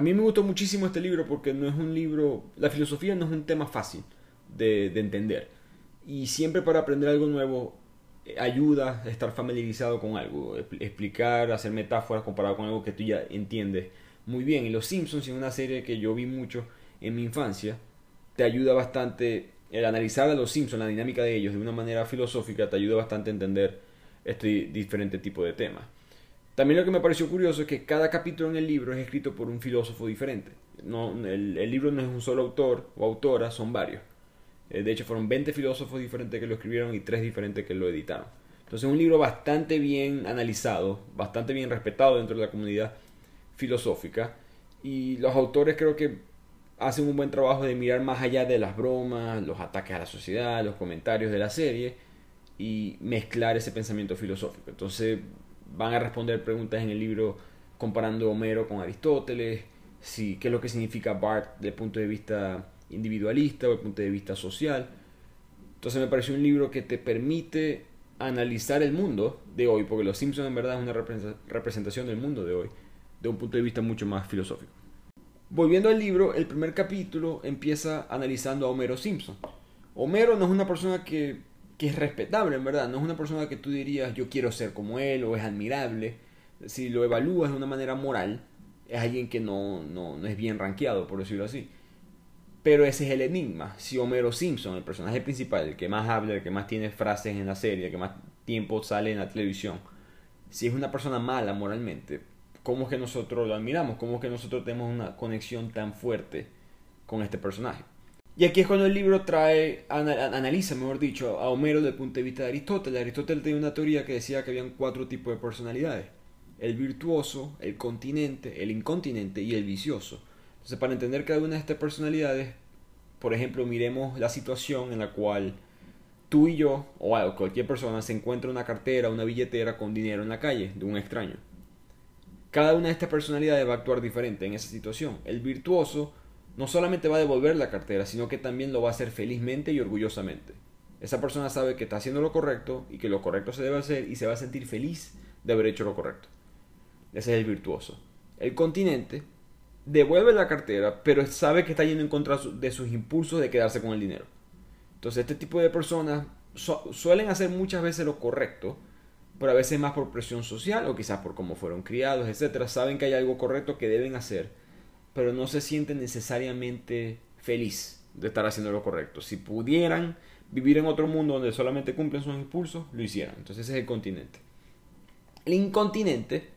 A mí me gustó muchísimo este libro porque no es un libro, la filosofía no es un tema fácil de, entender. Y siempre para aprender algo nuevo eh, ayuda a estar familiarizado con algo, explicar, hacer metáforas comparado con algo que tú ya entiendes muy bien. Y Los Simpsons es una serie que yo vi mucho en mi infancia. Te ayuda bastante el analizar a Los Simpsons, la dinámica de ellos de una manera filosófica, te ayuda bastante a entender este diferente tipo de temas. También lo que me pareció curioso es que cada capítulo en el libro es escrito por un filósofo diferente. No, el, libro no es un solo autor o autora, son varios. Eh, de hecho, fueron 20 filósofos diferentes que lo escribieron y 3 diferentes que lo editaron. Entonces, es un libro bastante bien analizado, bastante bien respetado dentro de la comunidad filosófica. Y los autores creo que hacen un buen trabajo de mirar más allá de las bromas, los ataques a la sociedad, los comentarios de la serie y mezclar ese pensamiento filosófico. Entonces, van a responder preguntas en el libro comparando Homero con Aristóteles, qué es lo que significa Bart desde el punto de vista individualista o desde el punto de vista social. Entonces me pareció un libro que te permite analizar el mundo de hoy, porque Los Simpsons en verdad es una representación del mundo de hoy, de un punto de vista mucho más filosófico. Volviendo al libro, el primer capítulo empieza analizando a Homero Simpson. Homero no es una persona que que es respetable, en verdad. No es una persona que tú dirías yo quiero ser como él o es admirable. Si lo evalúas de una manera moral, es alguien que no, no, es bien rankeado, por decirlo así. Pero ese es el enigma. Si Homero Simpson, el personaje principal, el que más habla, el que más tiene frases en la serie, el que más tiempo sale en la televisión, si es una persona mala moralmente, ¿cómo es que nosotros lo admiramos? ¿Cómo es que nosotros tenemos una conexión tan fuerte con este personaje? Y aquí es cuando el libro trae, analiza, mejor dicho, a Homero desde el punto de vista de Aristóteles. Aristóteles tenía una teoría que decía que habían cuatro tipos de personalidades. El virtuoso, el continente, el incontinente y el vicioso. Entonces, para entender cada una de estas personalidades, por ejemplo, miremos la situación en la cual tú y yo, o cualquier persona, se encuentra una cartera, una billetera con dinero en la calle de un extraño. Cada una de estas personalidades va a actuar diferente en esa situación. El virtuoso no solamente va a devolver la cartera, sino que también lo va a hacer felizmente y orgullosamente. Esa persona sabe que está haciendo lo correcto y que lo correcto se debe hacer y se va a sentir feliz de haber hecho lo correcto. Ese es el virtuoso. El continente devuelve la cartera, pero sabe que está yendo en contra de sus impulsos de quedarse con el dinero. Entonces este tipo de personas suelen hacer muchas veces lo correcto, pero a veces más por presión social o quizás por cómo fueron criados, etc. Saben que hay algo correcto que deben hacer pero no se sienten necesariamente feliz de estar haciendo lo correcto. Si pudieran vivir en otro mundo donde solamente cumplen sus impulsos, lo hicieran. Entonces ese es el continente. El incontinente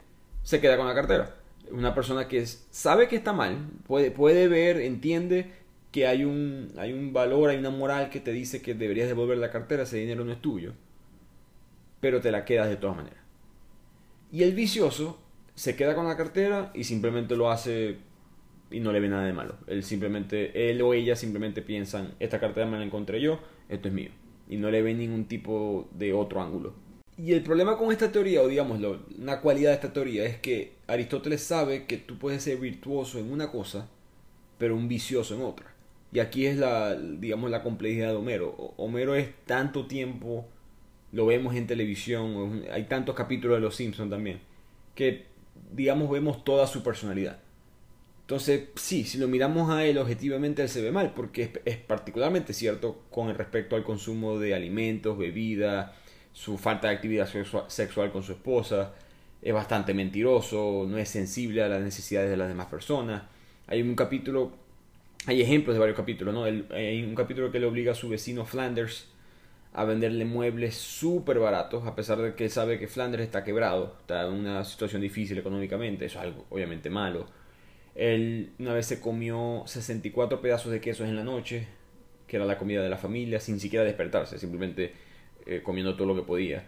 se queda con la cartera. Una persona que sabe que está mal, puede, puede ver, entiende que hay un, hay un valor, hay una moral que te dice que deberías devolver la cartera, ese dinero no es tuyo, pero te la quedas de todas maneras. Y el vicioso se queda con la cartera y simplemente lo hace y no le ve nada de malo. Él simplemente, él o ella simplemente piensan, esta cartera me la encontré yo, esto es mío. Y no le ven ningún tipo de otro ángulo. Y el problema con esta teoría, o digamos, una cualidad de esta teoría, es que Aristóteles sabe que tú puedes ser virtuoso en una cosa, pero un vicioso en otra. Y aquí es la, digamos, la complejidad de Homero. Homero es tanto tiempo, lo vemos en televisión, hay tantos capítulos de Los Simpsons también, que, digamos, vemos toda su personalidad. Entonces, sí, si lo miramos a él objetivamente, él se ve mal, porque es, particularmente cierto con respecto al consumo de alimentos, bebida, su falta de actividad sexual con su esposa, es bastante mentiroso, no es sensible a las necesidades de las demás personas. Hay un capítulo, hay ejemplos de varios capítulos, ¿no? hay un capítulo que le obliga a su vecino Flanders a venderle muebles súper baratos, a pesar de que él sabe que Flanders está quebrado, está en una situación difícil económicamente, eso es algo obviamente malo él una vez se comió 64 pedazos de quesos en la noche, que era la comida de la familia, sin siquiera despertarse, simplemente eh, comiendo todo lo que podía.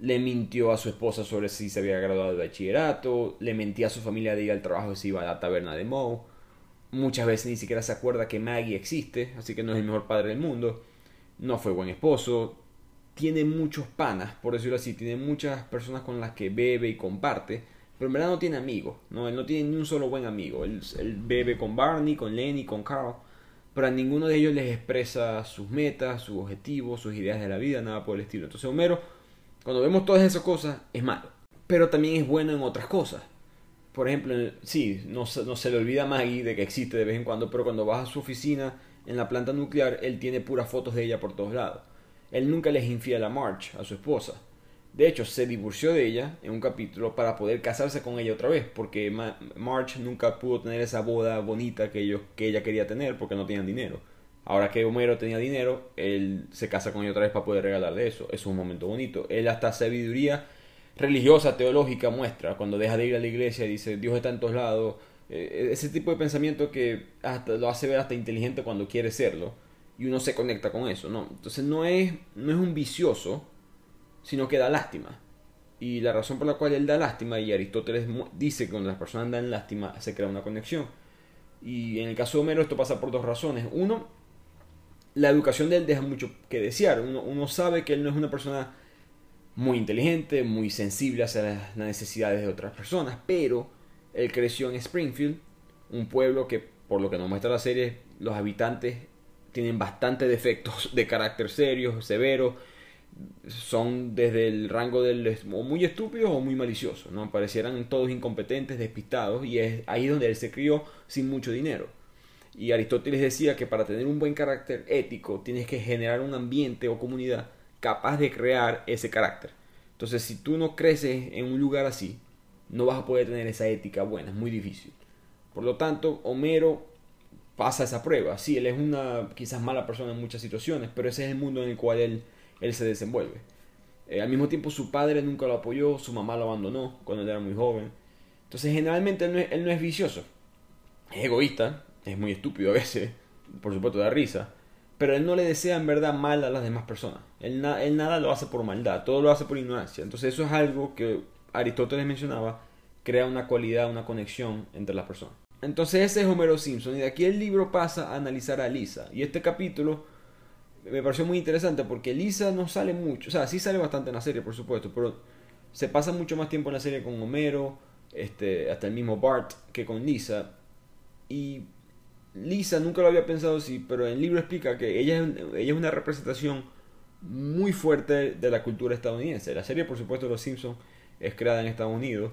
le mintió a su esposa sobre si se había graduado de bachillerato, le mentía a su familia de ir al trabajo si iba a la taberna de Moe. Muchas veces ni siquiera se acuerda que Maggie existe, así que no es el mejor padre del mundo. No fue buen esposo. Tiene muchos panas, por decirlo así. Tiene muchas personas con las que bebe y comparte. Pero en verdad no tiene amigos. ¿no? Él no tiene ni un solo buen amigo. Él, él bebe con Barney, con Lenny, con Carl. Pero a ninguno de ellos les expresa sus metas, sus objetivos, sus ideas de la vida, nada por el estilo. Entonces Homero, cuando vemos todas esas cosas, es malo. Pero también es bueno en otras cosas por ejemplo, sí, no, se le olvida a Maggie de que existe de vez en cuando, pero cuando vas a su oficina en la planta nuclear, él tiene puras fotos de ella por todos lados. Él nunca les infiel a March, a su esposa. De hecho, se divorció de ella en un capítulo para poder casarse con ella otra vez, porque March nunca pudo tener esa boda bonita que, ellos, que ella quería tener porque no tenían dinero. Ahora que Homero tenía dinero, él se casa con ella otra vez para poder regalarle eso. Es un momento bonito. Él hasta sabiduría religiosa, teológica muestra, cuando deja de ir a la iglesia y dice Dios está en todos lados, eh, ese tipo de pensamiento que hasta lo hace ver hasta inteligente cuando quiere serlo y uno se conecta con eso, ¿no? Entonces no es, no es un vicioso, sino que da lástima. Y la razón por la cual él da lástima, y Aristóteles dice que cuando las personas dan lástima se crea una conexión. Y en el caso de Homero esto pasa por dos razones. Uno, la educación de él deja mucho que desear. Uno, uno sabe que él no es una persona muy inteligente, muy sensible hacia las necesidades de otras personas, pero él creció en Springfield, un pueblo que, por lo que nos muestra la serie, los habitantes tienen bastantes defectos de carácter serio, severo, son desde el rango del o muy estúpidos o muy maliciosos, ¿no? Parecieran todos incompetentes, despistados, y es ahí donde él se crió sin mucho dinero. Y Aristóteles decía que para tener un buen carácter ético tienes que generar un ambiente o comunidad capaz de crear ese carácter. Entonces, si tú no creces en un lugar así, no vas a poder tener esa ética buena, es muy difícil. Por lo tanto, Homero pasa esa prueba. Sí, él es una quizás mala persona en muchas situaciones, pero ese es el mundo en el cual él, él se desenvuelve. Eh, al mismo tiempo, su padre nunca lo apoyó, su mamá lo abandonó cuando él era muy joven. Entonces, generalmente él no es, él no es vicioso. Es egoísta, es muy estúpido a veces, por supuesto da risa, pero él no le desea en verdad mal a las demás personas. Él, nada lo hace por maldad, todo lo hace por ignorancia. Entonces eso es algo que Aristóteles mencionaba, crea una cualidad, una conexión entre las personas. Entonces ese es Homero Simpson y de aquí el libro pasa a analizar a Lisa. Y este capítulo me pareció muy interesante porque Lisa no sale mucho, o sea, sí sale bastante en la serie, por supuesto, pero se pasa mucho más tiempo en la serie con Homero, este, hasta el mismo Bart, que con Lisa. Y Lisa nunca lo había pensado así, pero el libro explica que ella es, ella es una representación muy fuerte de la cultura estadounidense. La serie, por supuesto, Los Simpsons es creada en Estados Unidos.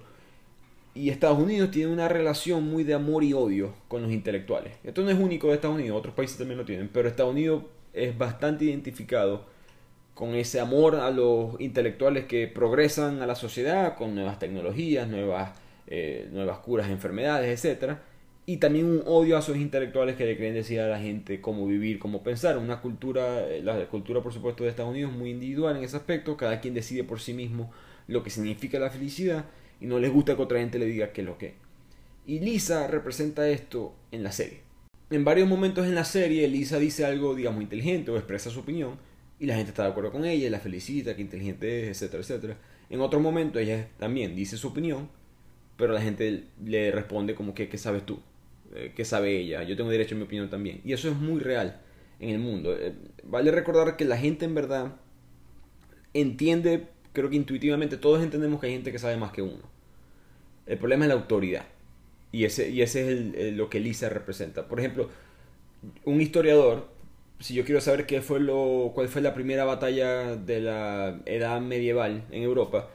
Y Estados Unidos tiene una relación muy de amor y odio con los intelectuales. Esto no es único de Estados Unidos, otros países también lo tienen, pero Estados Unidos es bastante identificado con ese amor a los intelectuales que progresan a la sociedad con nuevas tecnologías, nuevas, eh, nuevas curas enfermedades, etcétera y también un odio a esos intelectuales que le creen decir a la gente cómo vivir, cómo pensar. Una cultura, eh, la cultura por supuesto de Estados Unidos muy individual en ese aspecto, cada quien decide por sí mismo lo que significa la felicidad y no les gusta que otra gente le diga qué es lo que. Y Lisa representa esto en la serie. En varios momentos en la serie Lisa dice algo, digamos, inteligente o expresa su opinión y la gente está de acuerdo con ella, la felicita, que inteligente es, etcétera, etcétera. En otro momento ella también dice su opinión, pero la gente le responde como que, ¿qué sabes tú? Eh, que sabe ella, yo tengo derecho a mi opinión también. Y eso es muy real en el mundo. Eh, vale recordar que la gente en verdad entiende, creo que intuitivamente todos entendemos que hay gente que sabe más que uno. El problema es la autoridad. Y ese, y ese es lo que Lisa representa. Por ejemplo, un historiador, si yo quiero saber qué fue lo, cuál fue la primera batalla de la edad medieval en Europa,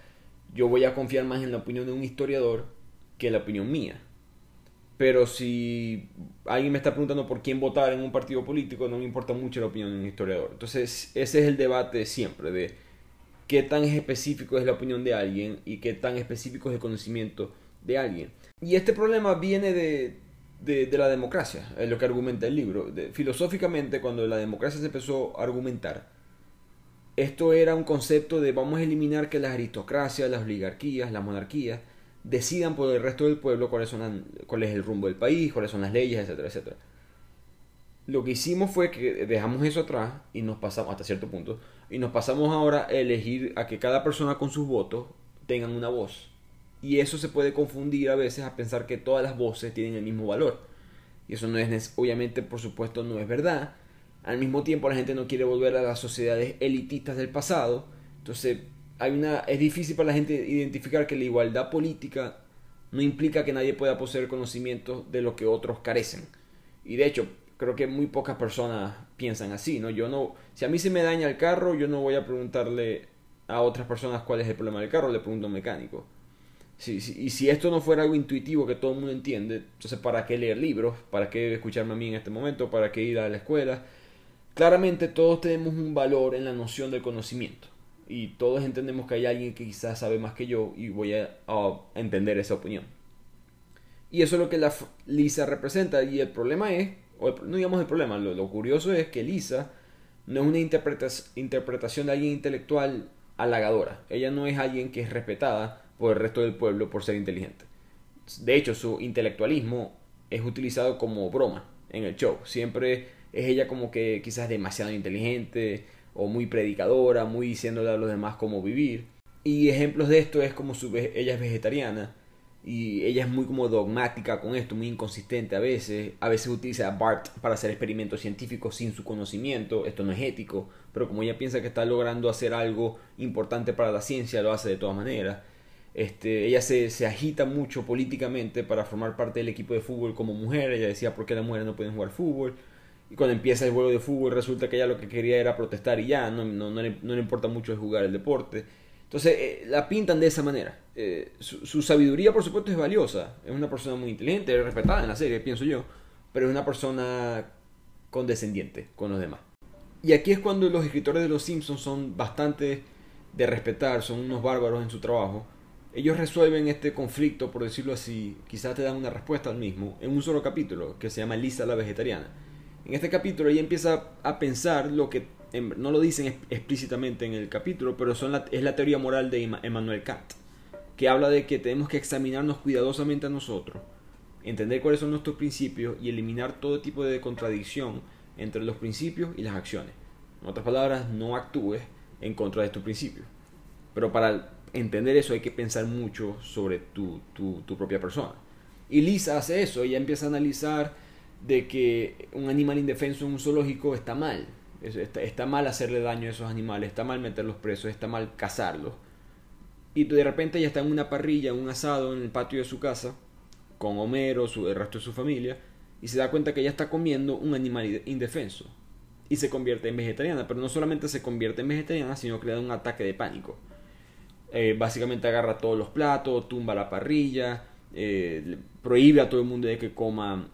yo voy a confiar más en la opinión de un historiador que en la opinión mía. Pero si alguien me está preguntando por quién votar en un partido político, no me importa mucho la opinión de un historiador. Entonces, ese es el debate siempre de qué tan específico es la opinión de alguien y qué tan específico es el conocimiento de alguien. Y este problema viene de, de, la democracia, es lo que argumenta el libro. filosóficamente, cuando la democracia se empezó a argumentar, esto era un concepto de vamos a eliminar que las aristocracias, las oligarquías, las monarquías, decidan por el resto del pueblo cuáles son cuál es el rumbo del país, cuáles son las leyes, etcétera, etcétera. lo que hicimos fue que dejamos eso atrás y nos pasamos hasta cierto punto y nos pasamos ahora a elegir a que cada persona con sus votos tengan una voz. Y eso se puede confundir a veces a pensar que todas las voces tienen el mismo valor. Y eso no es, obviamente, por supuesto, no es verdad. Al mismo tiempo, la gente no quiere volver a las sociedades elitistas del pasado. Entonces, hay una, es difícil para la gente identificar que la igualdad política no implica que nadie pueda poseer conocimiento de lo que otros carecen. Y de hecho, creo que muy pocas personas piensan así, ¿no? Yo no, si a mí se me daña el carro, yo no voy a preguntarle a otras personas cuál es el problema del carro, le pregunto a un mecánico. Y si esto no fuera algo intuitivo que todo el mundo entiende, entonces ¿para qué leer libros? ¿Para qué escucharme a mí en este momento? ¿Para qué ir a la escuela? Claramente todos tenemos un valor en la noción del conocimiento y todos entendemos que hay alguien que quizás sabe más que yo y voy a, entender esa opinión. Y eso es lo que la Lisa representa y el problema es, no digamos el problema, lo, curioso es que Lisa no es una interpretación de alguien intelectual halagadora. Ella no es alguien que es respetada por el resto del pueblo por ser inteligente. De hecho, su intelectualismo es utilizado como broma en el show. Siempre es ella como que quizás demasiado inteligente, o muy predicadora, muy diciéndole a los demás cómo vivir. Y ejemplos de esto es como su, ella es vegetariana y ella es muy como dogmática con esto, muy inconsistente a veces. A veces utiliza a Bart para hacer experimentos científicos sin su conocimiento, esto no es ético, pero como ella piensa que está logrando hacer algo importante para la ciencia, lo hace de todas maneras. Este, ella se, se, agita mucho políticamente para formar parte del equipo de fútbol como mujer. Ella decía por qué las mujeres no pueden jugar fútbol. Y cuando empieza el juego de fútbol resulta que ella lo que quería era protestar y ya, no, no, no, le, no le, importa mucho jugar el deporte. Entonces eh, la pintan de esa manera. Eh, su, sabiduría por supuesto es valiosa. Es una persona muy inteligente, respetada en la serie, pienso yo. Pero es una persona condescendiente con los demás. Y aquí es cuando los escritores de Los Simpsons son bastante de respetar, son unos bárbaros en su trabajo. Ellos resuelven este conflicto, por decirlo así, quizás te dan una respuesta al mismo, en un solo capítulo, que se llama Lisa la Vegetariana en este capítulo ella empieza a pensar lo que no lo dicen explícitamente en el capítulo, pero son es la teoría moral de Emmanuel Kant, que habla de que tenemos que examinarnos cuidadosamente a nosotros, entender cuáles son nuestros principios y eliminar todo tipo de contradicción entre los principios y las acciones. En otras palabras, no actúes en contra de tus principios. Pero para entender eso hay que pensar mucho sobre tu, tu, propia persona. Y Lisa hace eso, ella empieza a analizar de que un animal indefenso en un zoológico está mal. Está, mal hacerle daño a esos animales, está mal meterlos presos, está mal cazarlos. Y de repente ya está en una parrilla, un asado en el patio de su casa, con Homero, su, el resto de su familia, y se da cuenta que ella está comiendo un animal indefenso. Y se convierte en vegetariana, pero no solamente se convierte en vegetariana, sino que le da un ataque de pánico. Eh, básicamente agarra todos los platos, tumba la parrilla, eh, prohíbe a todo el mundo de que coma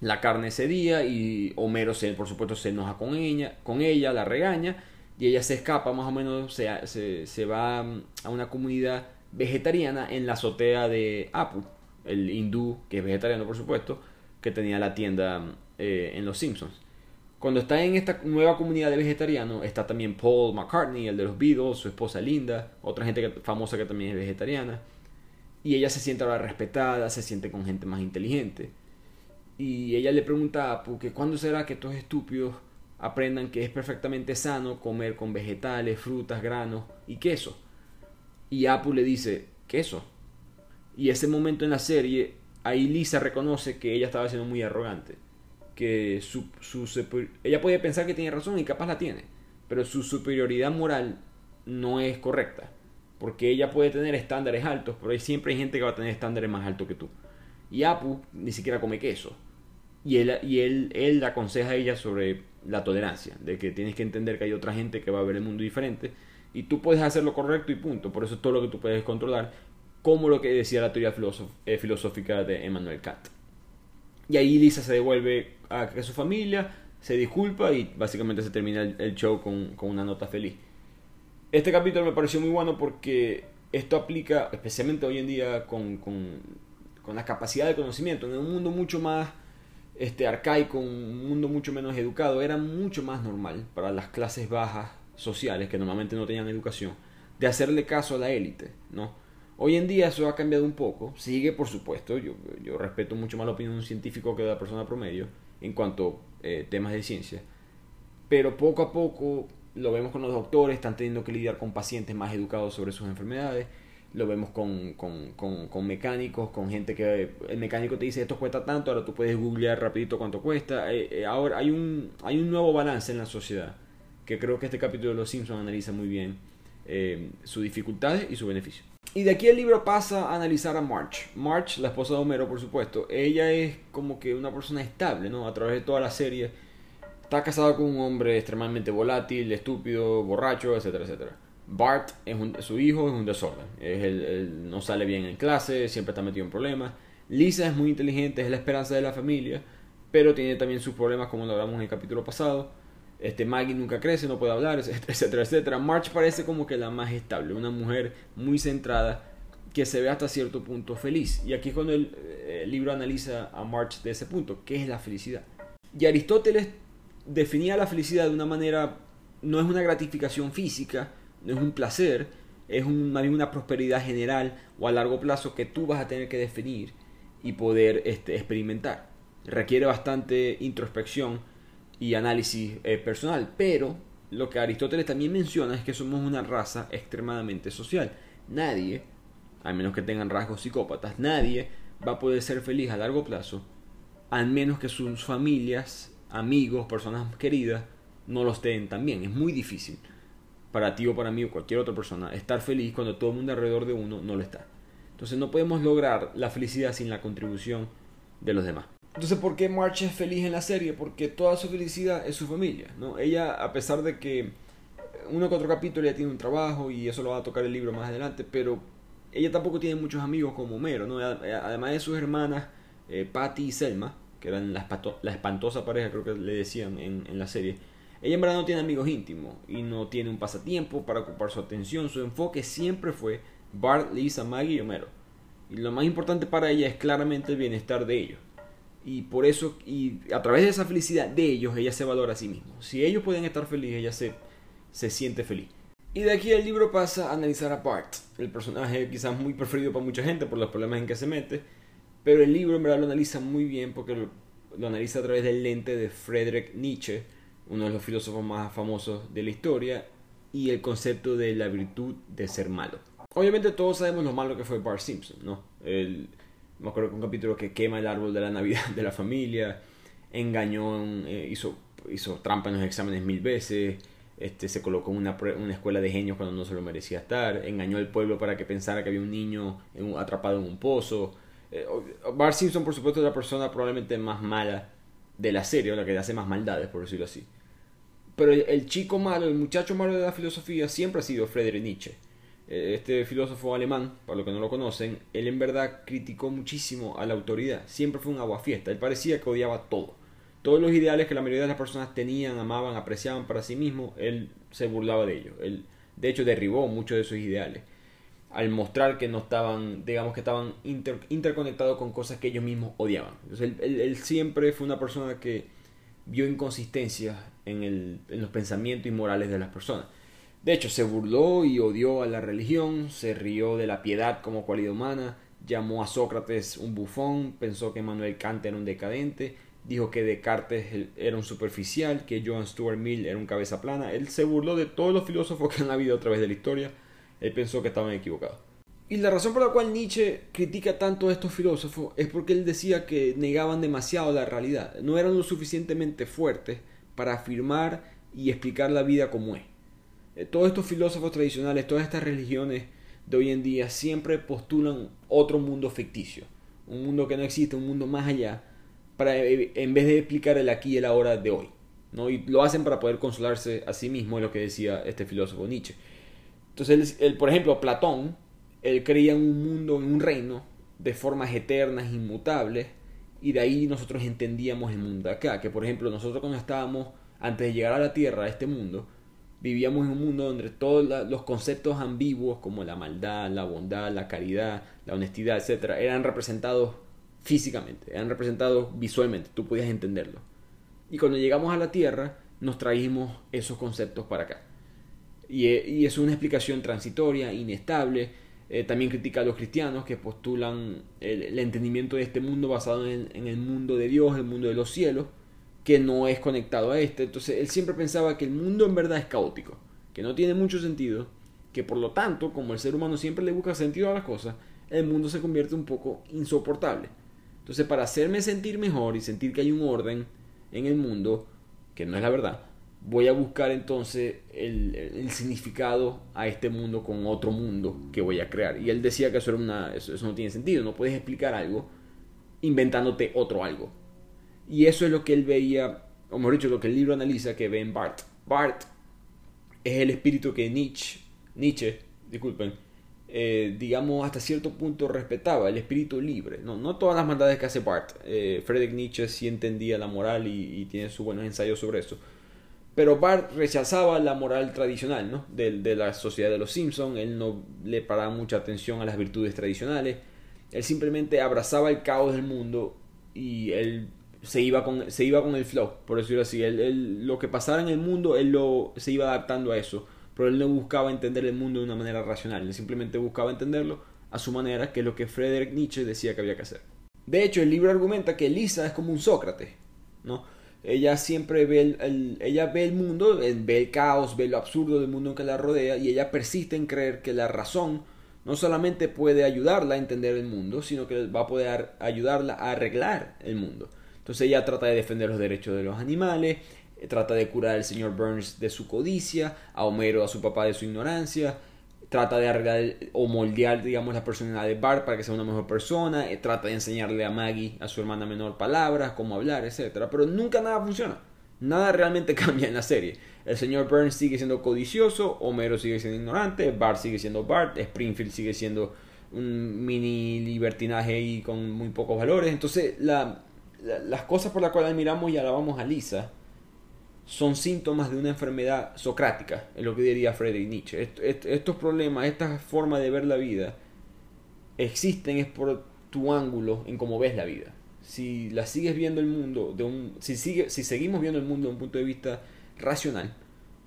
la carne ese día y Homero se, por supuesto se enoja con ella, con ella, la regaña y ella se escapa más o menos, se, se, va a una comunidad vegetariana en la azotea de Apu, el hindú que es vegetariano por supuesto, que tenía la tienda eh, en Los Simpsons. Cuando está en esta nueva comunidad de vegetarianos está también Paul McCartney, el de los Beatles, su esposa Linda, otra gente famosa que también es vegetariana. Y ella se siente ahora respetada, se siente con gente más inteligente. Y ella le pregunta porque ¿cuándo será que estos estúpidos aprendan que es perfectamente sano comer con vegetales, frutas, granos y queso? Y Apu le dice, queso. Y ese momento en la serie, ahí Lisa reconoce que ella estaba siendo muy arrogante. Que su, su, ella puede pensar que tiene razón y capaz la tiene. Pero su superioridad moral no es correcta. Porque ella puede tener estándares altos, pero hay, siempre hay gente que va a tener estándares más altos que tú. Y Apu ni siquiera come queso y él, y él, él aconseja a ella sobre la tolerancia, de que tienes que entender que hay otra gente que va a ver el mundo diferente y tú puedes hacer lo correcto y punto. Por eso es todo lo que tú puedes controlar, como lo que decía la teoría eh, filosófica de Emmanuel Kant. Y ahí Lisa se devuelve a, su familia, se disculpa y básicamente se termina el, show con, con, una nota feliz. Este capítulo me pareció muy bueno porque esto aplica especialmente hoy en día con, con, con la capacidad de conocimiento en un mundo mucho más este, arcaico, un mundo mucho menos educado, era mucho más normal para las clases bajas sociales, que normalmente no tenían educación, de hacerle caso a la élite, ¿no? Hoy en día eso ha cambiado un poco, sigue por supuesto, yo, respeto mucho más la opinión de un científico que de la persona promedio, en cuanto a eh, temas de ciencia. Pero poco a poco lo vemos con los doctores, están teniendo que lidiar con pacientes más educados sobre sus enfermedades, lo vemos con, mecánicos, con gente que el mecánico te dice esto cuesta tanto, ahora tú puedes googlear rapidito cuánto cuesta. Eh, eh, ahora hay un, hay un nuevo balance en la sociedad que creo que este capítulo de Los Simpsons analiza muy bien eh, sus dificultades y sus beneficios. Y de aquí el libro pasa a analizar a March. March, la esposa de Homero, por supuesto, ella es como que una persona estable, ¿no? A través de toda la serie. Está casada con un hombre extremadamente volátil, estúpido, borracho, etcétera, etcétera. Bart, es su hijo, es un desorden. Es el, no sale bien en clase, siempre está metido en problemas. Lisa es muy inteligente, es la esperanza de la familia, pero tiene también sus problemas como lo hablamos en el capítulo pasado. Este, Maggie nunca crece, no puede hablar, etcétera, etcétera. March parece como que la más estable, una mujer muy centrada que se ve hasta cierto punto feliz. Y aquí es cuando el, el libro analiza a March de ese punto, ¿qué es la felicidad? Y Aristóteles definía la felicidad de una manera, no es una gratificación física, no es un placer, es más bien una prosperidad general o a largo plazo que tú vas a tener que definir y poder este, experimentar. Requiere bastante introspección y análisis eh, personal. Pero lo que Aristóteles también menciona es que somos una raza extremadamente social. Nadie, a menos que tengan rasgos psicópatas, nadie va a poder ser feliz a largo plazo, al menos que sus familias, amigos, personas queridas, no lo estén también. Es muy difícil para ti o para mí o cualquier otra persona estar feliz cuando todo el mundo alrededor de uno no lo está. Entonces no podemos lograr la felicidad sin la contribución de los demás. Entonces, ¿por qué March es feliz en la serie? Porque toda su felicidad es su familia, ¿no? Ella, a pesar de que uno que otro capítulo ya tiene un trabajo y eso lo va a tocar el libro más adelante, pero ella tampoco tiene muchos amigos como Homero, ¿no? Además de sus hermanas, eh, Patty y Selma, que eran la, espantosa pareja, creo que le decían en, en la serie, ella en verdad no tiene amigos íntimos y no tiene un pasatiempo para ocupar su atención. Su enfoque siempre fue Bart, Lisa, Maggie y Homero. Y lo más importante para ella es claramente el bienestar de ellos y por eso, y a través de esa felicidad de ellos, ella se valora a sí misma. Si ellos pueden estar felices, ella se, se siente feliz. Y de aquí el libro pasa a analizar a Bart, el personaje quizás muy preferido para mucha gente por los problemas en que se mete, pero el libro en verdad lo analiza muy bien porque lo, lo analiza a través del lente de Friedrich Nietzsche, uno de los filósofos más famosos de la historia, y el concepto de la virtud de ser malo. Obviamente todos sabemos lo malo que fue Bart Simpson, ¿no? El, me acuerdo que un capítulo que quema el árbol de la Navidad de la familia, engañó, eh, hizo, hizo trampa en los exámenes mil veces, este, se colocó en una, una, escuela de genios cuando no se lo merecía estar, engañó al pueblo para que pensara que había un niño atrapado en un pozo. Eh, Bart Simpson, por supuesto, es la persona probablemente más mala de la serie, la que hace más maldades, por decirlo así. Pero el chico malo, el muchacho malo de la filosofía siempre ha sido Friedrich Nietzsche este filósofo alemán, para los que no lo conocen, él en verdad criticó muchísimo a la autoridad. Siempre fue un aguafiesta. Él parecía que odiaba todo. Todos los ideales que la mayoría de las personas tenían, amaban, apreciaban para sí mismo, él se burlaba de ellos. Él, de hecho, derribó muchos de esos ideales. Al mostrar que no estaban, digamos que estaban interconectados con cosas que ellos mismos odiaban. Entonces, él, siempre fue una persona que vio inconsistencias en, en los pensamientos y morales de las personas. De hecho, se burló y odió a la religión, se rió de la piedad como cualidad humana, llamó a Sócrates un bufón, pensó que Manuel Kant era un decadente, dijo que Descartes era un superficial, que Joan Stuart Mill era un cabeza plana. Él se burló de todos los filósofos que han habido a través de la historia. Él pensó que estaban equivocados. Y la razón por la cual Nietzsche critica tanto a estos filósofos es porque él decía que negaban demasiado la realidad, no eran lo suficientemente fuertes para afirmar y explicar la vida como es. Eh, todos estos filósofos tradicionales, todas estas religiones de hoy en día siempre postulan otro mundo ficticio, un mundo que no existe, un mundo más allá, para eh, en vez de explicar el aquí y el ahora de hoy. ¿no? Y lo hacen para poder consolarse a sí mismo, es lo que decía este filósofo Nietzsche. Entonces, él, por ejemplo, Platón, él creía en un mundo, en un reino de formas eternas, inmutables, y de ahí nosotros entendíamos el mundo acá, que por ejemplo nosotros cuando estábamos, antes de llegar a la Tierra, a este mundo, vivíamos en un mundo donde todos los conceptos ambiguos como la maldad, la bondad, la caridad, la honestidad, etcétera, eran representados físicamente, eran representados visualmente, tú podías entenderlo. Y cuando llegamos a la Tierra, nos trajimos esos conceptos para acá. Y, y es una explicación transitoria, inestable. Eh, también critica a los cristianos que postulan el, entendimiento de este mundo basado en el mundo de Dios, el mundo de los cielos, que no es conectado a este. Entonces él siempre pensaba que el mundo en verdad es caótico, que no tiene mucho sentido, que por lo tanto, como el ser humano siempre le busca sentido a las cosas, el mundo se convierte un poco insoportable. Entonces para hacerme sentir mejor y sentir que hay un orden en el mundo, que no es la verdad, voy a buscar entonces el, significado a este mundo con otro mundo que voy a crear. Y él decía que eso, era una, eso no tiene sentido, no puedes explicar algo inventándote otro algo. Y eso es lo que él veía, o mejor dicho, lo que el libro analiza que ve en Bart. Bart es el espíritu que Nietzsche, Nietzsche disculpen, eh, digamos hasta cierto punto respetaba, el espíritu libre. No, no todas las maldades que hace Bart. Eh, Friedrich Nietzsche sí entendía la moral y, tiene sus buenos ensayos sobre eso. Pero Bart rechazaba la moral tradicional ¿no? de, de la sociedad de los Simpsons. Él no le paraba mucha atención a las virtudes tradicionales. Él simplemente abrazaba el caos del mundo y él se iba con, se iba con el flow, por decirlo así. Él, lo que pasara en el mundo, él lo, se iba adaptando a eso. Pero él no buscaba entender el mundo de una manera racional. Él simplemente buscaba entenderlo a su manera, que es lo que Friedrich Nietzsche decía que había que hacer. De hecho, el libro argumenta que Lisa es como un Sócrates, ¿no? Ella siempre ve el, ella ve el mundo, ve el caos, ve lo absurdo del mundo que la rodea y ella persiste en creer que la razón no solamente puede ayudarla a entender el mundo, sino que va a poder ayudarla a arreglar el mundo. Entonces ella trata de defender los derechos de los animales, eh, trata de curar al señor Burns de su codicia, a Homero, a su papá de su ignorancia, trata de arreglar o moldear, digamos, la personalidad de Bart para que sea una mejor persona, eh, trata de enseñarle a Maggie, a su hermana menor, palabras, cómo hablar, etc. Pero nunca nada funciona. Nada realmente cambia en la serie. El señor Burns sigue siendo codicioso, Homero sigue siendo ignorante, Bart sigue siendo Bart, Springfield sigue siendo un mini libertinaje ahí con muy pocos valores. Entonces, la, las cosas por las cuales miramos y alabamos a Lisa son síntomas de una enfermedad socrática, es lo que diría Friedrich Nietzsche. estos problemas, esta forma de ver la vida, existen es por tu ángulo en cómo ves la vida. Si la sigues viendo el mundo de un, si sigue, si seguimos viendo el mundo de un punto de vista racional,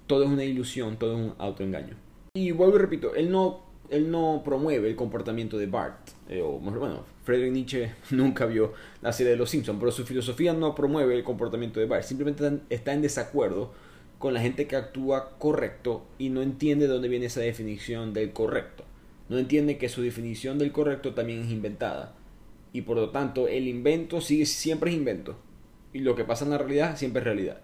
todo es una ilusión, todo es un autoengaño. Y vuelvo y repito, él no él no promueve el comportamiento de Bart. Eh, o, bueno, Friedrich Nietzsche nunca vio la serie de Los Simpsons, pero su filosofía no promueve el comportamiento de Bart. Simplemente está en desacuerdo con la gente que actúa correcto y no entiende de dónde viene esa definición del correcto. No entiende que su definición del correcto también es inventada. Y por lo tanto, el invento sigue, siempre es invento. Y lo que pasa en la realidad siempre es realidad.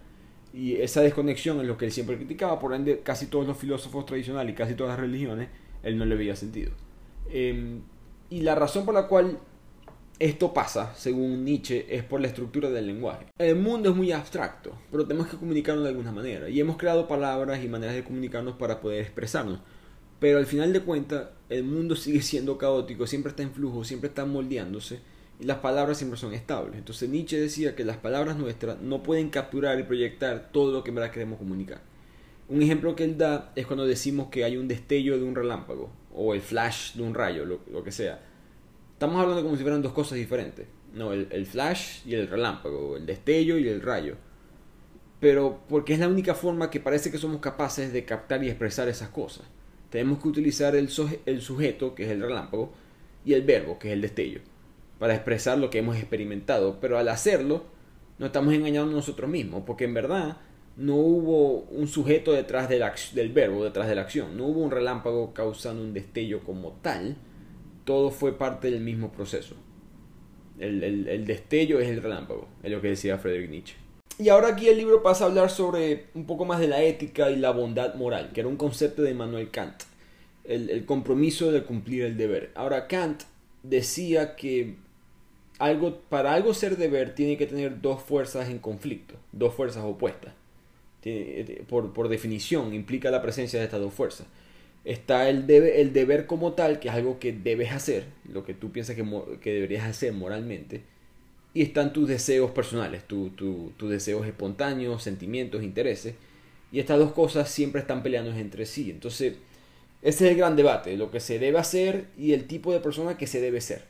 Y esa desconexión es lo que él siempre criticaba. Por ende, casi todos los filósofos tradicionales y casi todas las religiones él no le veía sentido. Em, y la razón por la cual esto pasa, según Nietzsche, es por la estructura del lenguaje. El mundo es muy abstracto, pero tenemos que comunicarnos de alguna manera. Y hemos creado palabras y maneras de comunicarnos para poder expresarnos. Pero al final de cuentas, el mundo sigue siendo caótico, siempre está en flujo, siempre está moldeándose. Y las palabras siempre son estables. Entonces Nietzsche decía que las palabras nuestras no pueden capturar y proyectar todo lo que en queremos comunicar. Un ejemplo que él da es cuando decimos que hay un destello de un relámpago o el flash de un rayo, lo, que sea. Estamos hablando como si fueran dos cosas diferentes. No, el, flash y el relámpago, el destello y el rayo. Pero porque es la única forma que parece que somos capaces de captar y expresar esas cosas. Tenemos que utilizar el, sujeto, que es el relámpago, y el verbo, que es el destello, para expresar lo que hemos experimentado. Pero al hacerlo, nos estamos engañando nosotros mismos, porque en verdad no hubo un sujeto detrás del, del verbo, detrás de la acción, no hubo un relámpago causando un destello como tal, todo fue parte del mismo proceso. El, destello es el relámpago, es lo que decía Friedrich Nietzsche. Y ahora aquí el libro pasa a hablar sobre un poco más de la ética y la bondad moral, que era un concepto de Immanuel Kant, el, compromiso de cumplir el deber. Ahora Kant decía que algo, para algo ser deber tiene que tener dos fuerzas en conflicto, dos fuerzas opuestas por, por, definición, implica la presencia de estas dos fuerzas. Está el, debe, el deber como tal, que es algo que debes hacer, lo que tú piensas que, que deberías hacer moralmente, y están tus deseos personales, tus deseos espontáneos, sentimientos, intereses, y estas dos cosas siempre están peleando entre sí. Entonces, ese es el gran debate, lo que se debe hacer y el tipo de persona que se debe ser.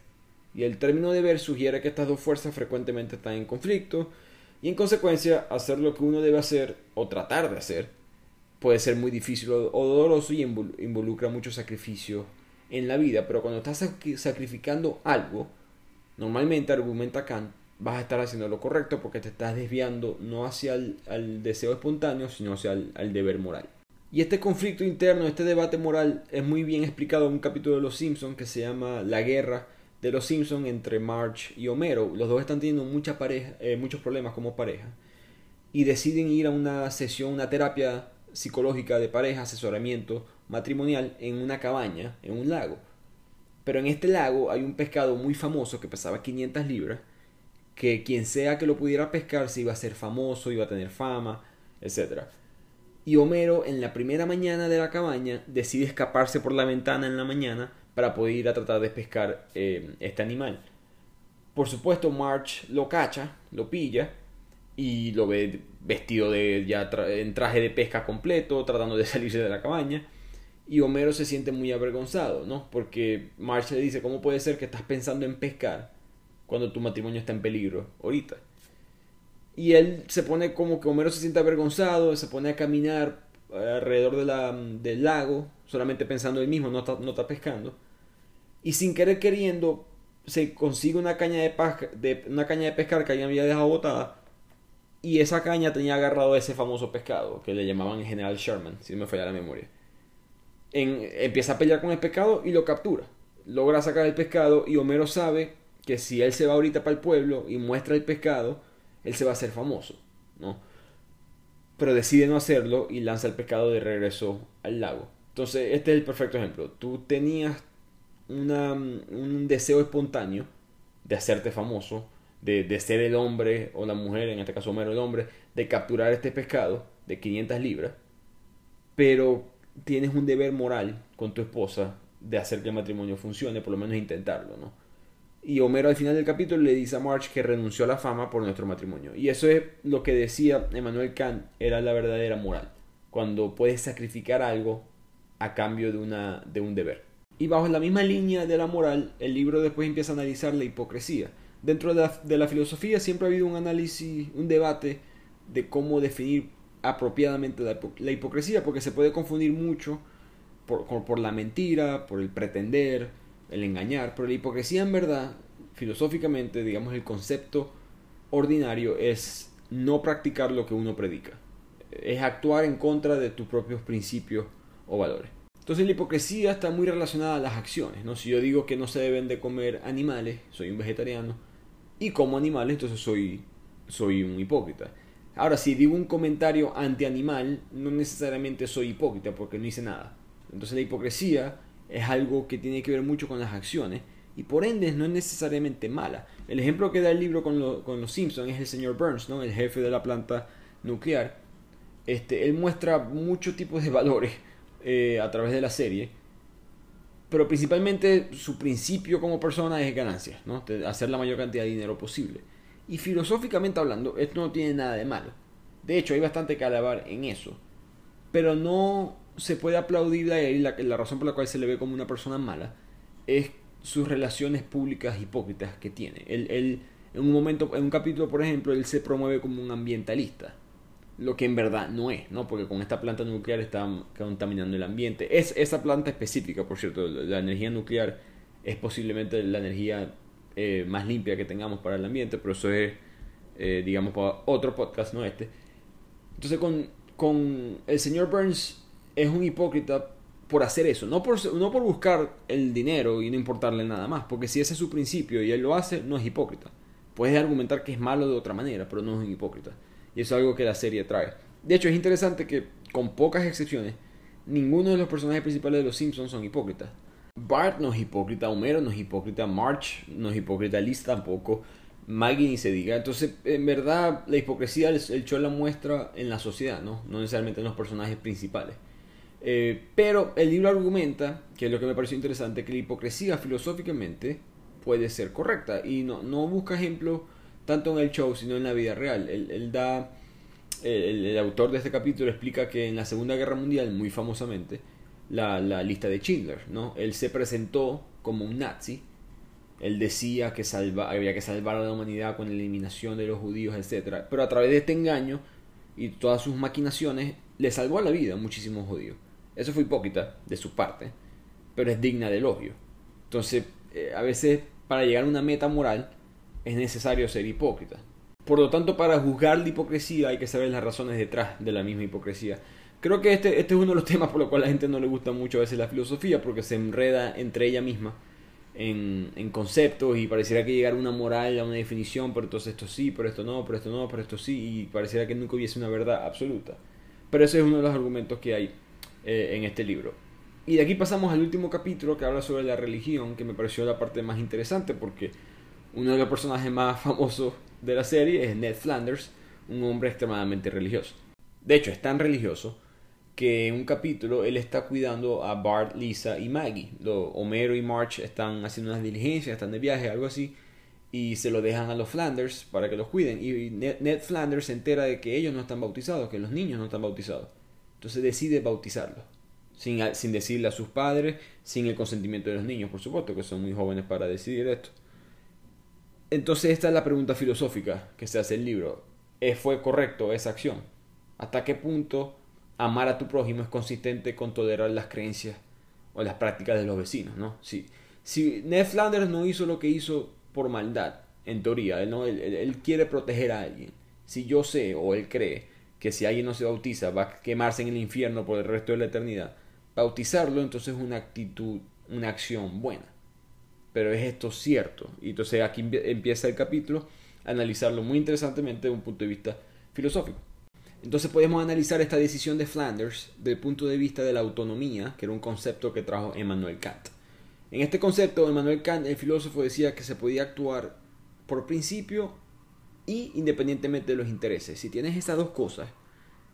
Y el término deber sugiere que estas dos fuerzas frecuentemente están en conflicto, y en consecuencia, hacer lo que uno debe hacer o tratar de hacer puede ser muy difícil o doloroso y involucra mucho sacrificio en la vida. Pero cuando estás sacrificando algo, normalmente argumenta Kant, vas a estar haciendo lo correcto porque te estás desviando no hacia el deseo espontáneo, sino hacia el deber moral. Y este conflicto interno, este debate moral, es muy bien explicado en un capítulo de Los Simpsons que se llama La guerra de los Simpsons entre Marge y Homero. Los dos están teniendo mucha pareja, eh, muchos problemas como pareja y deciden ir a una sesión, una terapia psicológica de pareja, asesoramiento matrimonial en una cabaña, en un lago. Pero en este lago hay un pescado muy famoso que pesaba 500 libras, que quien sea que lo pudiera pescar se iba a ser famoso, iba a tener fama, etc. Y Homero en la primera mañana de la cabaña decide escaparse por la ventana en la mañana para poder ir a tratar de pescar eh, este animal. Por supuesto, March lo cacha, lo pilla y lo ve vestido de ya en traje de pesca completo, tratando de salirse de la cabaña. Y Homero se siente muy avergonzado, ¿no? Porque March le dice, ¿cómo puede ser que estás pensando en pescar cuando tu matrimonio está en peligro ahorita? Y él se pone como que Homero se siente avergonzado, se pone a caminar alrededor de la, del lago, solamente pensando él mismo, no no está pescando y sin querer queriendo se consigue una caña de, de, una caña de pescar que alguien había dejado botada y esa caña tenía agarrado ese famoso pescado que le llamaban General Sherman, si no me falla la memoria. empieza a pelear con el pescado y lo captura. Logra sacar el pescado y Homero sabe que si él se va ahorita para el pueblo y muestra el pescado, él se va a hacer famoso, ¿no? Pero decide no hacerlo y lanza el pescado de regreso al lago. Entonces, este es el perfecto ejemplo. Tú tenías un deseo espontáneo de hacerte famoso, de, ser el hombre o la mujer, en este caso Homero el hombre, de capturar este pescado de 500 libras, pero tienes un deber moral con tu esposa de hacer que el matrimonio funcione, por lo menos intentarlo, ¿no? Y Homero al final del capítulo le dice a March que renunció a la fama por nuestro matrimonio. Y eso es lo que decía Emmanuel Kant, era la verdadera moral, cuando puedes sacrificar algo a cambio de, una, de un deber. Y bajo la misma línea de la moral, el libro después empieza a analizar la hipocresía. Dentro de la, filosofía siempre ha habido un análisis, un debate de cómo definir apropiadamente la, hipocresía, porque se puede confundir mucho por, por, la mentira, por el pretender, el engañar, pero la hipocresía en verdad, filosóficamente, digamos, el concepto ordinario es no practicar lo que uno predica, es actuar en contra de tus propios principios o valores. Entonces la hipocresía está muy relacionada a las acciones, ¿no? Si yo digo que no se deben de comer animales, soy un vegetariano, y como animales, entonces soy, soy un hipócrita. Ahora, si digo un comentario anti-animal, no necesariamente soy hipócrita porque no hice nada. Entonces la hipocresía es algo que tiene que ver mucho con las acciones y por ende no es necesariamente mala. El ejemplo que da el libro con, los Simpsons es el señor Burns, ¿no? el jefe de la planta nuclear. Este, él muestra muchos tipos de valores eh, a través de la serie. Pero principalmente su principio como persona es ganancias, ¿no? hacer la mayor cantidad de dinero posible. Y filosóficamente hablando, esto no tiene nada de malo. De hecho, hay bastante que alabar en eso. Pero no se puede aplaudir a él, la, la razón por la cual se le ve como una persona mala, es sus relaciones públicas hipócritas que tiene. Él, en un momento, en un capítulo, por ejemplo, él se promueve como un ambientalista lo que en verdad no es, ¿no? Porque con esta planta nuclear está contaminando el ambiente. Es esa planta específica, por cierto, la energía nuclear es posiblemente la energía eh, más limpia que tengamos para el ambiente, pero eso es, eh, digamos, para otro podcast, no este. Entonces, con, con el señor Burns es un hipócrita por hacer eso, no por, no por buscar el dinero y no importarle nada más, porque si ese es su principio y él lo hace, no es hipócrita. Puedes argumentar que es malo de otra manera, pero no es un hipócrita. Y eso es algo que la serie trae. De hecho, es interesante que, con pocas excepciones, ninguno de los personajes principales de Los Simpsons son hipócritas. Bart no es hipócrita, Homero no es hipócrita, March no es hipócrita, Liz tampoco, Maggie ni se diga. Entonces, en verdad, la hipocresía el, show la muestra en la sociedad, ¿no? No necesariamente en los personajes principales. Eh, pero el libro argumenta, que es lo que me pareció interesante, que la hipocresía filosóficamente puede ser correcta y no, no busca ejemplos tanto en el show, sino en la vida real. Él, da, el, autor de este capítulo explica que en la Segunda Guerra Mundial, muy famosamente, la, lista de Schindler, ¿no? Él se presentó como un nazi, él decía que salva, había que salvar a la humanidad con la eliminación de los judíos, etc. Pero a través de este engaño y todas sus maquinaciones, le salvó la vida a muchísimos judíos. Eso fue hipócrita de su parte, pero es digna de elogio. Entonces, eh, a veces para llegar a una meta moral, es necesario ser hipócrita. Por lo tanto, para juzgar la hipocresía hay que saber las razones detrás de la misma hipocresía. Creo que este, este es uno de los temas por los cuales a la gente no le gusta mucho a veces la filosofía, porque se enreda entre ella misma en, en, conceptos y pareciera que llegar a una moral, a una definición, pero entonces esto sí, pero esto no, pero esto no, pero esto sí, y pareciera que nunca hubiese una verdad absoluta. Pero ese es uno de los argumentos que hay eh, en este libro. Y de aquí pasamos al último capítulo que habla sobre la religión, que me pareció la parte más interesante porque uno de los personajes más famosos de la serie es Ned Flanders, un hombre extremadamente religioso. De hecho, es tan religioso que en un capítulo él está cuidando a Bart, Lisa y Maggie. Homero y March están haciendo unas diligencias, están de viaje, algo así, y se lo dejan a los Flanders para que los cuiden. Y Ned, Flanders se entera de que ellos no están bautizados, que los niños no están bautizados. Entonces decide bautizarlos, sin, sin decirle a sus padres, sin el consentimiento de los niños, por supuesto, que son muy jóvenes para decidir esto. Entonces esta es la pregunta filosófica que se hace el libro. ¿Fue correcto esa acción? ¿Hasta qué punto amar a tu prójimo es consistente con tolerar las creencias o las prácticas de los vecinos, ¿no? Si, si Ned Flanders no hizo lo que hizo por maldad, en teoría, ¿no? él, quiere proteger a alguien. Si yo sé o él cree que si alguien no se bautiza va a quemarse en el infierno por el resto de la eternidad, bautizarlo entonces es una actitud, una acción buena. Pero es esto cierto. Y entonces aquí empieza el capítulo a analizarlo muy interesantemente desde un punto de vista filosófico. Entonces podemos analizar esta decisión de Flanders desde el punto de vista de la autonomía, que era un concepto que trajo Emmanuel Kant. En este concepto, Emmanuel Kant, el filósofo, decía que se podía actuar por principio y independientemente de los intereses. Si tienes esas dos cosas,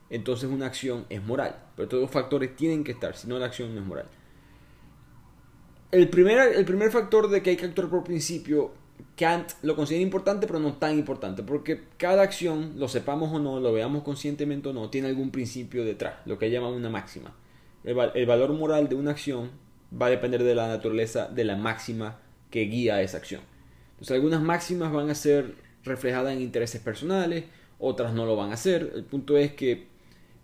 entonces una acción es moral. Pero todos los factores tienen que estar, si no la acción no es moral. El primer, el primer factor de que hay que actuar por principio Kant lo considera importante, pero no tan importante, porque cada acción, lo sepamos o no, lo veamos conscientemente o no, tiene algún principio detrás, lo que llama una máxima. El, valor moral de una acción va a depender de la naturaleza de la máxima que guía esa acción. Entonces, algunas máximas van a ser reflejadas en intereses personales, otras no lo van a hacer. El punto es que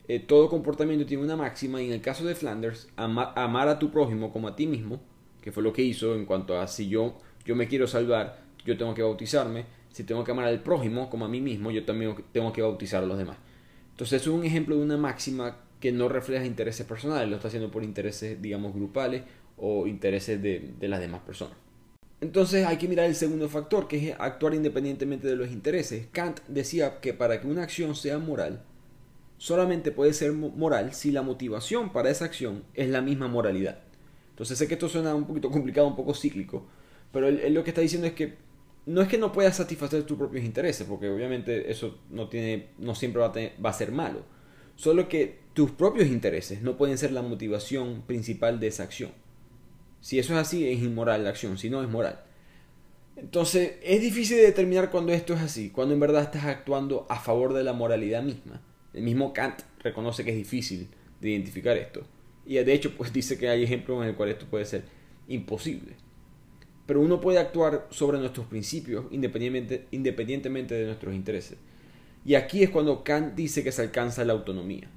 eh, todo comportamiento tiene una máxima y en el caso de Flanders, amar a tu prójimo como a ti mismo, que fue lo que hizo en cuanto a si yo yo me quiero salvar, yo tengo que bautizarme. Si tengo que amar al prójimo como a mí mismo, yo también tengo que bautizar a los demás. Entonces es un ejemplo de una máxima que no refleja intereses personales, lo está haciendo por intereses, digamos, grupales o intereses de, de las demás personas. Entonces hay que mirar el segundo factor, que es actuar independientemente de los intereses. Kant decía que para que una acción sea moral, solamente puede ser moral si la motivación para esa acción es la misma moralidad. Entonces sé que esto suena un poquito complicado, un poco cíclico, pero él, lo que está diciendo es que no es que no puedas satisfacer tus propios intereses, porque obviamente eso no, tiene, no siempre va a, va a ser malo. Solo que tus propios intereses no pueden ser la motivación principal de esa acción. Si eso es así, es inmoral la acción, si no, es moral. Entonces, es difícil de determinar cuando esto es así, cuando en verdad estás actuando a favor de la moralidad misma. El mismo Kant reconoce que es difícil de identificar esto. Y de hecho, pues dice que hay ejemplos en el cual esto puede ser imposible pero uno puede actuar sobre nuestros principios independientemente, independientemente de nuestros intereses. Y aquí es cuando Kant dice que se alcanza la autonomía.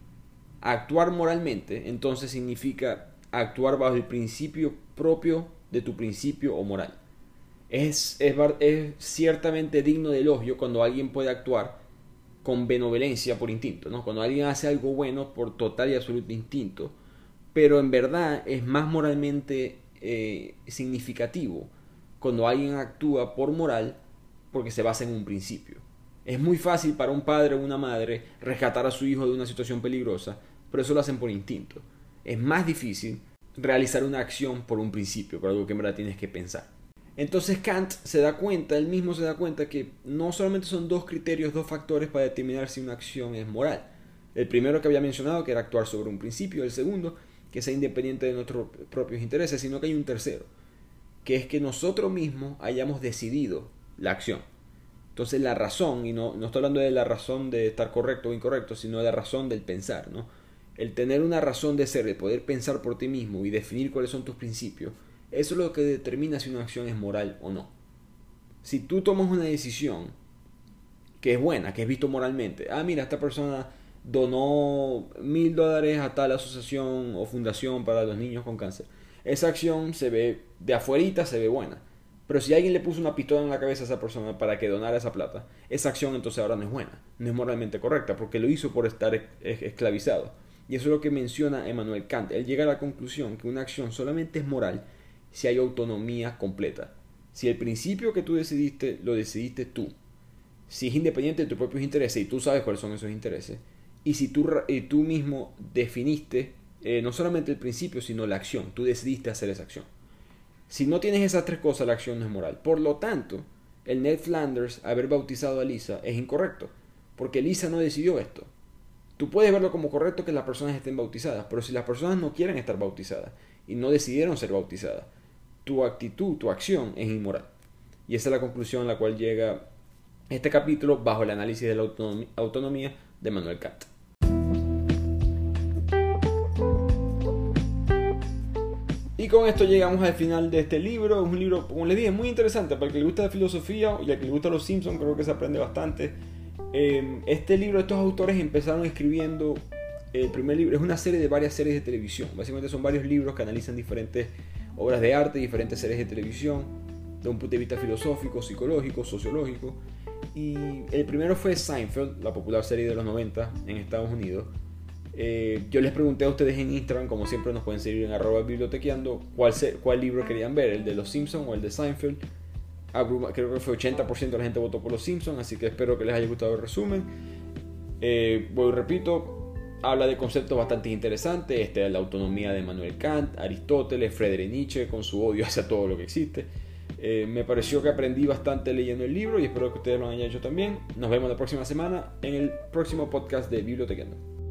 Actuar moralmente entonces significa actuar bajo el principio propio de tu principio o moral. Es, es, es ciertamente digno de elogio cuando alguien puede actuar con benevolencia por instinto, ¿no? cuando alguien hace algo bueno por total y absoluto instinto, pero en verdad es más moralmente eh, significativo cuando alguien actúa por moral porque se basa en un principio. Es muy fácil para un padre o una madre rescatar a su hijo de una situación peligrosa, pero eso lo hacen por instinto. Es más difícil realizar una acción por un principio, por algo que en verdad tienes que pensar. Entonces Kant se da cuenta, él mismo se da cuenta que no solamente son dos criterios, dos factores para determinar si una acción es moral. El primero que había mencionado, que era actuar sobre un principio, el segundo, que sea independiente de nuestros propios intereses, sino que hay un tercero, que es que nosotros mismos hayamos decidido la acción. Entonces la razón, y no, no estoy hablando de la razón de estar correcto o incorrecto, sino de la razón del pensar, ¿no? El tener una razón de ser, de poder pensar por ti mismo y definir cuáles son tus principios, eso es lo que determina si una acción es moral o no. Si tú tomas una decisión que es buena, que es visto moralmente, ah, mira, esta persona donó mil dólares a tal asociación o fundación para los niños con cáncer esa acción se ve de afuerita, se ve buena. Pero si alguien le puso una pistola en la cabeza a esa persona para que donara esa plata, esa acción entonces ahora no es buena, no es moralmente correcta, porque lo hizo por estar esclavizado. Y eso es lo que menciona Emmanuel Kant. Él llega a la conclusión que una acción solamente es moral si hay autonomía completa. Si el principio que tú decidiste lo decidiste tú, si es independiente de tus propios intereses y tú sabes cuáles son esos intereses, y si tú, y tú mismo definiste eh, no solamente el principio, sino la acción, tú decidiste hacer esa acción. Si no tienes esas tres cosas, la acción no es moral. Por lo tanto, el Ned Flanders haber bautizado a Lisa es incorrecto, porque Lisa no decidió esto. Tú puedes verlo como correcto que las personas estén bautizadas, pero si las personas no quieren estar bautizadas y no decidieron ser bautizadas, tu actitud, tu acción es inmoral. Y esa es la conclusión a la cual llega este capítulo bajo el análisis de la autonomía de Manuel Kant. Con esto llegamos al final de este libro. Es un libro, como les dije, muy interesante. Para el que le gusta la filosofía y al que le gusta los Simpsons, creo que se aprende bastante. Em, este libro, estos autores empezaron escribiendo el primer libro. Es una serie de varias series de televisión. Básicamente son varios libros que analizan diferentes obras de arte, diferentes series de televisión, de un punto de vista filosófico, psicológico, sociológico. Y el primero fue Seinfeld, la popular serie de los 90 en Estados Unidos. Eh, yo les pregunté a ustedes en Instagram, como siempre nos pueden seguir en arroba bibliotequeando, cuál, libro querían ver, el de Los Simpsons o el de Seinfeld. creo que fue 80% de la gente votó por Los Simpsons, así que espero que les haya gustado el resumen. Eh, voy repito, habla de conceptos bastante interesantes, este, la autonomía de Manuel Kant, Aristóteles, Friedrich Nietzsche, con su odio hacia todo lo que existe. Eh, me pareció que aprendí bastante leyendo el libro y espero que ustedes lo hayan hecho también. Nos vemos la próxima semana en el próximo podcast de Bibliotequendo.